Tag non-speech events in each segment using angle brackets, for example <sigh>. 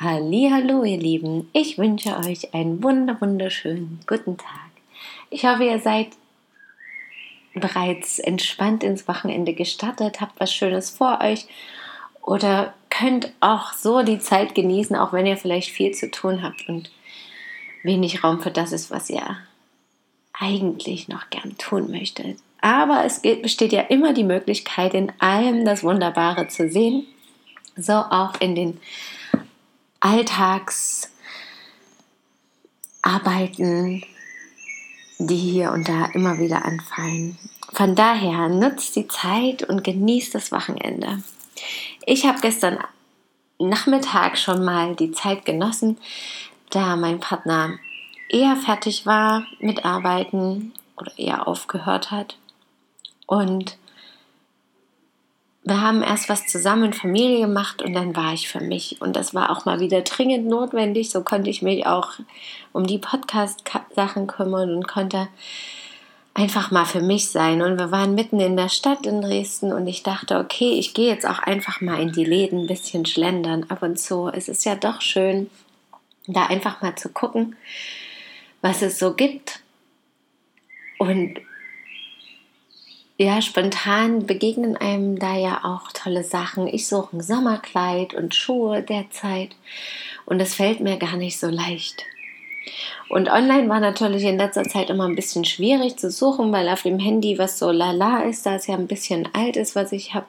Hallo, ihr Lieben. Ich wünsche euch einen wunder wunderschönen guten Tag. Ich hoffe, ihr seid bereits entspannt ins Wochenende gestartet, habt was Schönes vor euch oder könnt auch so die Zeit genießen, auch wenn ihr vielleicht viel zu tun habt und wenig Raum für das ist, was ihr eigentlich noch gern tun möchtet. Aber es besteht ja immer die Möglichkeit, in allem das Wunderbare zu sehen, so auch in den Alltagsarbeiten, die hier und da immer wieder anfallen. Von daher nutzt die Zeit und genießt das Wochenende. Ich habe gestern Nachmittag schon mal die Zeit genossen, da mein Partner eher fertig war mit Arbeiten oder eher aufgehört hat. Und wir haben erst was zusammen Familie gemacht und dann war ich für mich. Und das war auch mal wieder dringend notwendig. So konnte ich mich auch um die Podcast-Sachen kümmern und konnte einfach mal für mich sein. Und wir waren mitten in der Stadt in Dresden und ich dachte, okay, ich gehe jetzt auch einfach mal in die Läden ein bisschen schlendern ab und zu. Es ist ja doch schön, da einfach mal zu gucken, was es so gibt. Und ja, spontan begegnen einem da ja auch tolle Sachen. Ich suche ein Sommerkleid und Schuhe derzeit und es fällt mir gar nicht so leicht. Und online war natürlich in letzter Zeit immer ein bisschen schwierig zu suchen, weil auf dem Handy, was so lala ist, da es ja ein bisschen alt ist, was ich habe,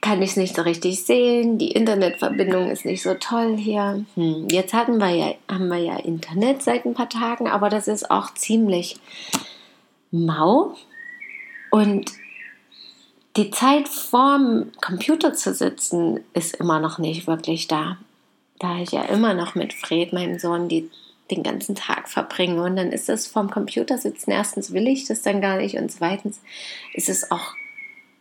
kann ich es nicht so richtig sehen. Die Internetverbindung ist nicht so toll hier. Hm, jetzt hatten wir ja, haben wir ja Internet seit ein paar Tagen, aber das ist auch ziemlich mau. Und die Zeit vorm Computer zu sitzen, ist immer noch nicht wirklich da. Da ich ja immer noch mit Fred, meinem Sohn, die, den ganzen Tag verbringe. Und dann ist es vorm Computer sitzen. Erstens will ich das dann gar nicht. Und zweitens ist es auch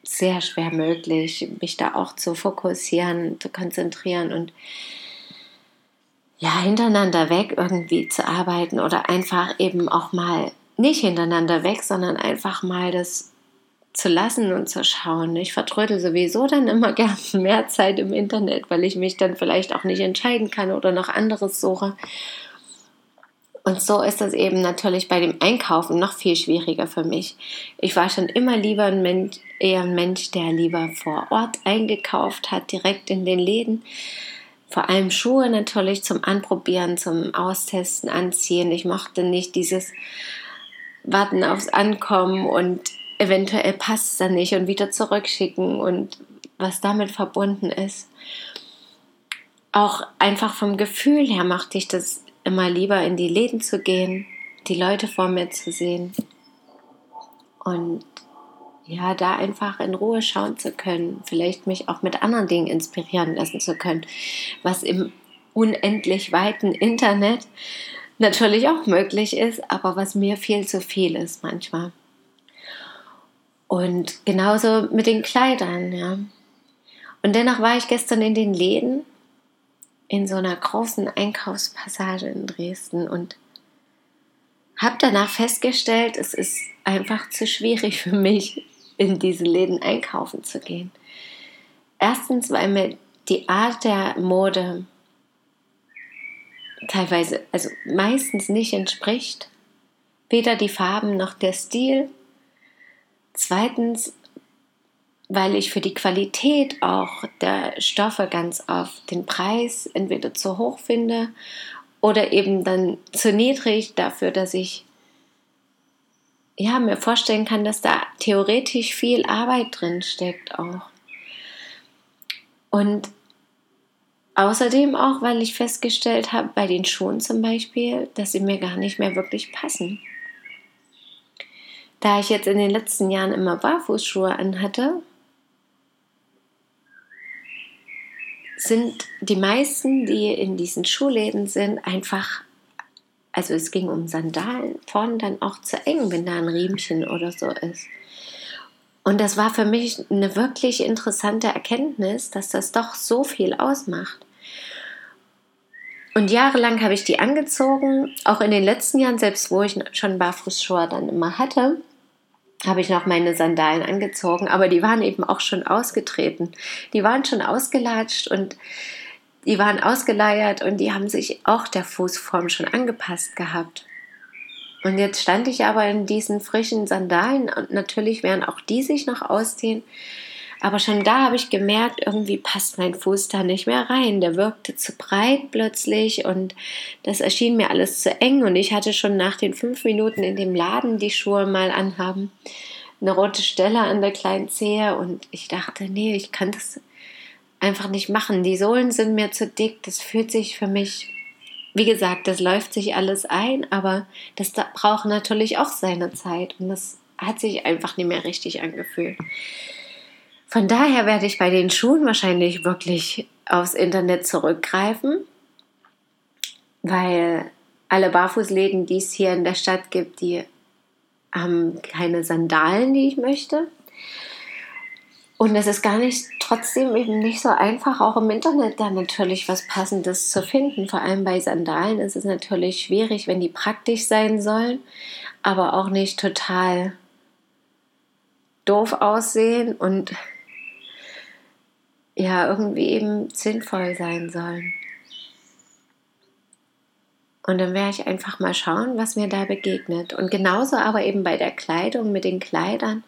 sehr schwer möglich, mich da auch zu fokussieren, zu konzentrieren und ja, hintereinander weg irgendwie zu arbeiten oder einfach eben auch mal nicht hintereinander weg, sondern einfach mal das zu lassen und zu schauen. Ich vertrödel sowieso dann immer <laughs> gern mehr Zeit im Internet, weil ich mich dann vielleicht auch nicht entscheiden kann oder noch anderes suche. Und so ist das eben natürlich bei dem Einkaufen noch viel schwieriger für mich. Ich war schon immer lieber ein Mensch, eher ein Mensch, der lieber vor Ort eingekauft hat, direkt in den Läden. Vor allem Schuhe natürlich zum Anprobieren, zum Austesten, Anziehen. Ich mochte nicht dieses Warten aufs Ankommen und eventuell passt es dann nicht und wieder zurückschicken und was damit verbunden ist. Auch einfach vom Gefühl her machte ich das immer lieber, in die Läden zu gehen, die Leute vor mir zu sehen und ja, da einfach in Ruhe schauen zu können, vielleicht mich auch mit anderen Dingen inspirieren lassen zu können, was im unendlich weiten Internet natürlich auch möglich ist, aber was mir viel zu viel ist manchmal. Und genauso mit den Kleidern, ja. Und dennoch war ich gestern in den Läden in so einer großen Einkaufspassage in Dresden und habe danach festgestellt, es ist einfach zu schwierig für mich, in diese Läden einkaufen zu gehen. Erstens, weil mir die Art der Mode teilweise, also meistens nicht entspricht. Weder die Farben noch der Stil. Zweitens, weil ich für die Qualität auch der Stoffe ganz oft den Preis entweder zu hoch finde oder eben dann zu niedrig dafür, dass ich ja, mir vorstellen kann, dass da theoretisch viel Arbeit drin steckt auch. Und außerdem auch, weil ich festgestellt habe, bei den Schuhen zum Beispiel, dass sie mir gar nicht mehr wirklich passen. Da ich jetzt in den letzten Jahren immer Barfußschuhe anhatte, sind die meisten, die in diesen Schuhläden sind, einfach, also es ging um Sandalen, vorne dann auch zu eng, wenn da ein Riemchen oder so ist. Und das war für mich eine wirklich interessante Erkenntnis, dass das doch so viel ausmacht. Und jahrelang habe ich die angezogen, auch in den letzten Jahren, selbst wo ich schon Barfußschuhe dann immer hatte, habe ich noch meine Sandalen angezogen, aber die waren eben auch schon ausgetreten. Die waren schon ausgelatscht und die waren ausgeleiert und die haben sich auch der Fußform schon angepasst gehabt. Und jetzt stand ich aber in diesen frischen Sandalen und natürlich werden auch die sich noch ausdehnen. Aber schon da habe ich gemerkt, irgendwie passt mein Fuß da nicht mehr rein. Der wirkte zu breit plötzlich und das erschien mir alles zu eng. Und ich hatte schon nach den fünf Minuten in dem Laden die Schuhe mal anhaben, eine rote Stelle an der kleinen Zehe und ich dachte, nee, ich kann das einfach nicht machen. Die Sohlen sind mir zu dick. Das fühlt sich für mich, wie gesagt, das läuft sich alles ein, aber das braucht natürlich auch seine Zeit und das hat sich einfach nicht mehr richtig angefühlt. Von daher werde ich bei den Schuhen wahrscheinlich wirklich aufs Internet zurückgreifen, weil alle Barfußläden, die es hier in der Stadt gibt, die haben keine Sandalen, die ich möchte. Und es ist gar nicht, trotzdem eben nicht so einfach, auch im Internet da natürlich was Passendes zu finden. Vor allem bei Sandalen ist es natürlich schwierig, wenn die praktisch sein sollen, aber auch nicht total doof aussehen und ja irgendwie eben sinnvoll sein sollen. Und dann werde ich einfach mal schauen, was mir da begegnet. Und genauso aber eben bei der Kleidung mit den Kleidern.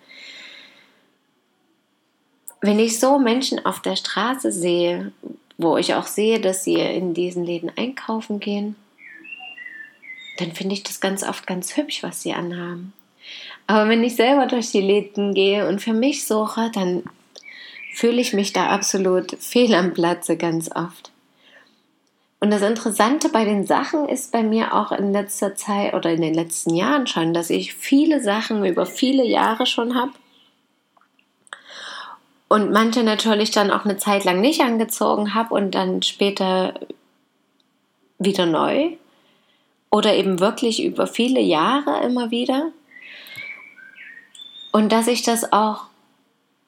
Wenn ich so Menschen auf der Straße sehe, wo ich auch sehe, dass sie in diesen Läden einkaufen gehen, dann finde ich das ganz oft ganz hübsch, was sie anhaben. Aber wenn ich selber durch die Läden gehe und für mich suche, dann fühle ich mich da absolut fehl am Platze ganz oft. Und das Interessante bei den Sachen ist bei mir auch in letzter Zeit oder in den letzten Jahren schon, dass ich viele Sachen über viele Jahre schon habe und manche natürlich dann auch eine Zeit lang nicht angezogen habe und dann später wieder neu oder eben wirklich über viele Jahre immer wieder. Und dass ich das auch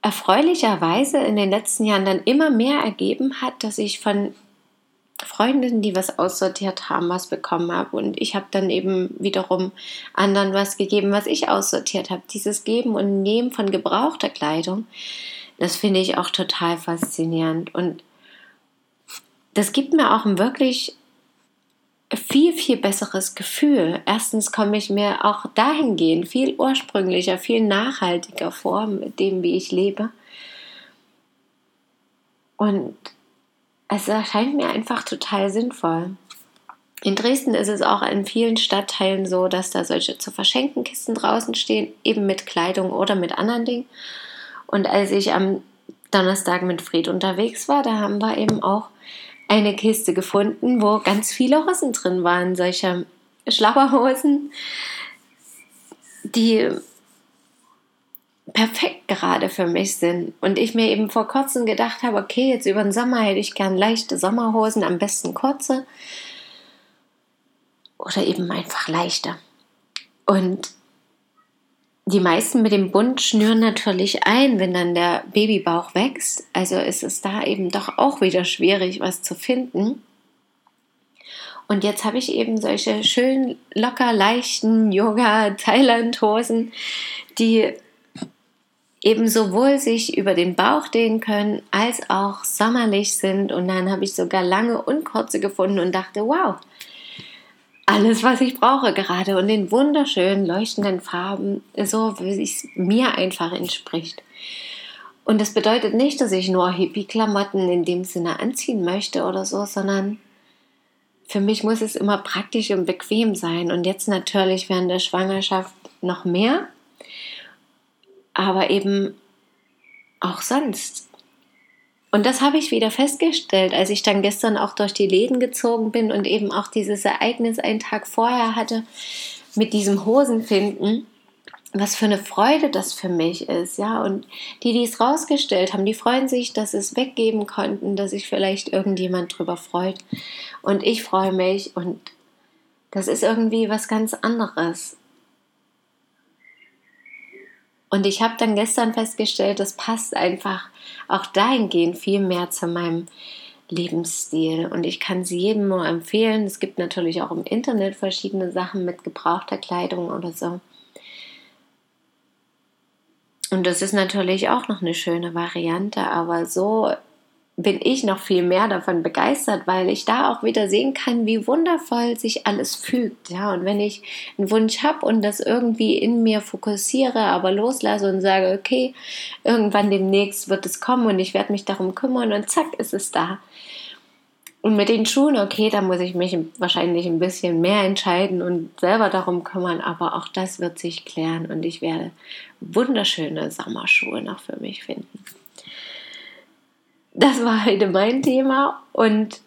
erfreulicherweise in den letzten Jahren dann immer mehr ergeben hat, dass ich von Freundinnen, die was aussortiert haben, was bekommen habe. Und ich habe dann eben wiederum anderen was gegeben, was ich aussortiert habe. Dieses Geben und Nehmen von gebrauchter Kleidung, das finde ich auch total faszinierend. Und das gibt mir auch ein wirklich viel, viel besseres Gefühl. Erstens komme ich mir auch dahingehend viel ursprünglicher, viel nachhaltiger vor mit dem, wie ich lebe. Und es erscheint mir einfach total sinnvoll. In Dresden ist es auch in vielen Stadtteilen so, dass da solche zu verschenken Kisten draußen stehen, eben mit Kleidung oder mit anderen Dingen. Und als ich am Donnerstag mit Fred unterwegs war, da haben wir eben auch eine Kiste gefunden, wo ganz viele Hosen drin waren, solche Schlapperhosen, die perfekt gerade für mich sind. Und ich mir eben vor kurzem gedacht habe, okay, jetzt über den Sommer hätte ich gern leichte Sommerhosen, am besten kurze. Oder eben einfach leichte. Und die meisten mit dem Bund schnüren natürlich ein, wenn dann der Babybauch wächst. Also ist es da eben doch auch wieder schwierig, was zu finden. Und jetzt habe ich eben solche schön locker leichten Yoga-Thailand-Hosen, die eben sowohl sich über den Bauch dehnen können, als auch sommerlich sind. Und dann habe ich sogar lange und kurze gefunden und dachte, wow, alles, was ich brauche gerade und in wunderschönen, leuchtenden Farben, so wie es mir einfach entspricht. Und das bedeutet nicht, dass ich nur Hippie-Klamotten in dem Sinne anziehen möchte oder so, sondern für mich muss es immer praktisch und bequem sein. Und jetzt natürlich während der Schwangerschaft noch mehr, aber eben auch sonst. Und das habe ich wieder festgestellt, als ich dann gestern auch durch die Läden gezogen bin und eben auch dieses Ereignis einen Tag vorher hatte mit diesem Hosenfinden. was für eine Freude das für mich ist, ja. Und die, die es rausgestellt haben, die freuen sich, dass sie es weggeben konnten, dass sich vielleicht irgendjemand drüber freut. Und ich freue mich und das ist irgendwie was ganz anderes. Und ich habe dann gestern festgestellt, das passt einfach auch dahingehend viel mehr zu meinem Lebensstil. Und ich kann sie jedem nur empfehlen. Es gibt natürlich auch im Internet verschiedene Sachen mit gebrauchter Kleidung oder so. Und das ist natürlich auch noch eine schöne Variante, aber so bin ich noch viel mehr davon begeistert, weil ich da auch wieder sehen kann, wie wundervoll sich alles fügt. Ja, und wenn ich einen Wunsch habe und das irgendwie in mir fokussiere, aber loslasse und sage, okay, irgendwann demnächst wird es kommen und ich werde mich darum kümmern und zack, ist es da. Und mit den Schuhen, okay, da muss ich mich wahrscheinlich ein bisschen mehr entscheiden und selber darum kümmern, aber auch das wird sich klären und ich werde wunderschöne Sommerschuhe noch für mich finden. Das war heute mein Thema und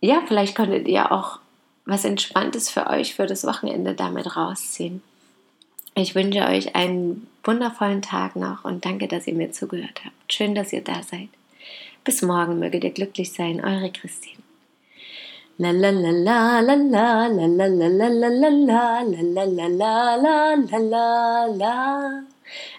ja, vielleicht konntet ihr auch was Entspanntes für euch für das Wochenende damit rausziehen. Ich wünsche euch einen wundervollen Tag noch und danke, dass ihr mir zugehört habt. Schön, dass ihr da seid. Bis morgen möget ihr glücklich sein, eure Christine. La la la la la la la la la la la la la la la la la la la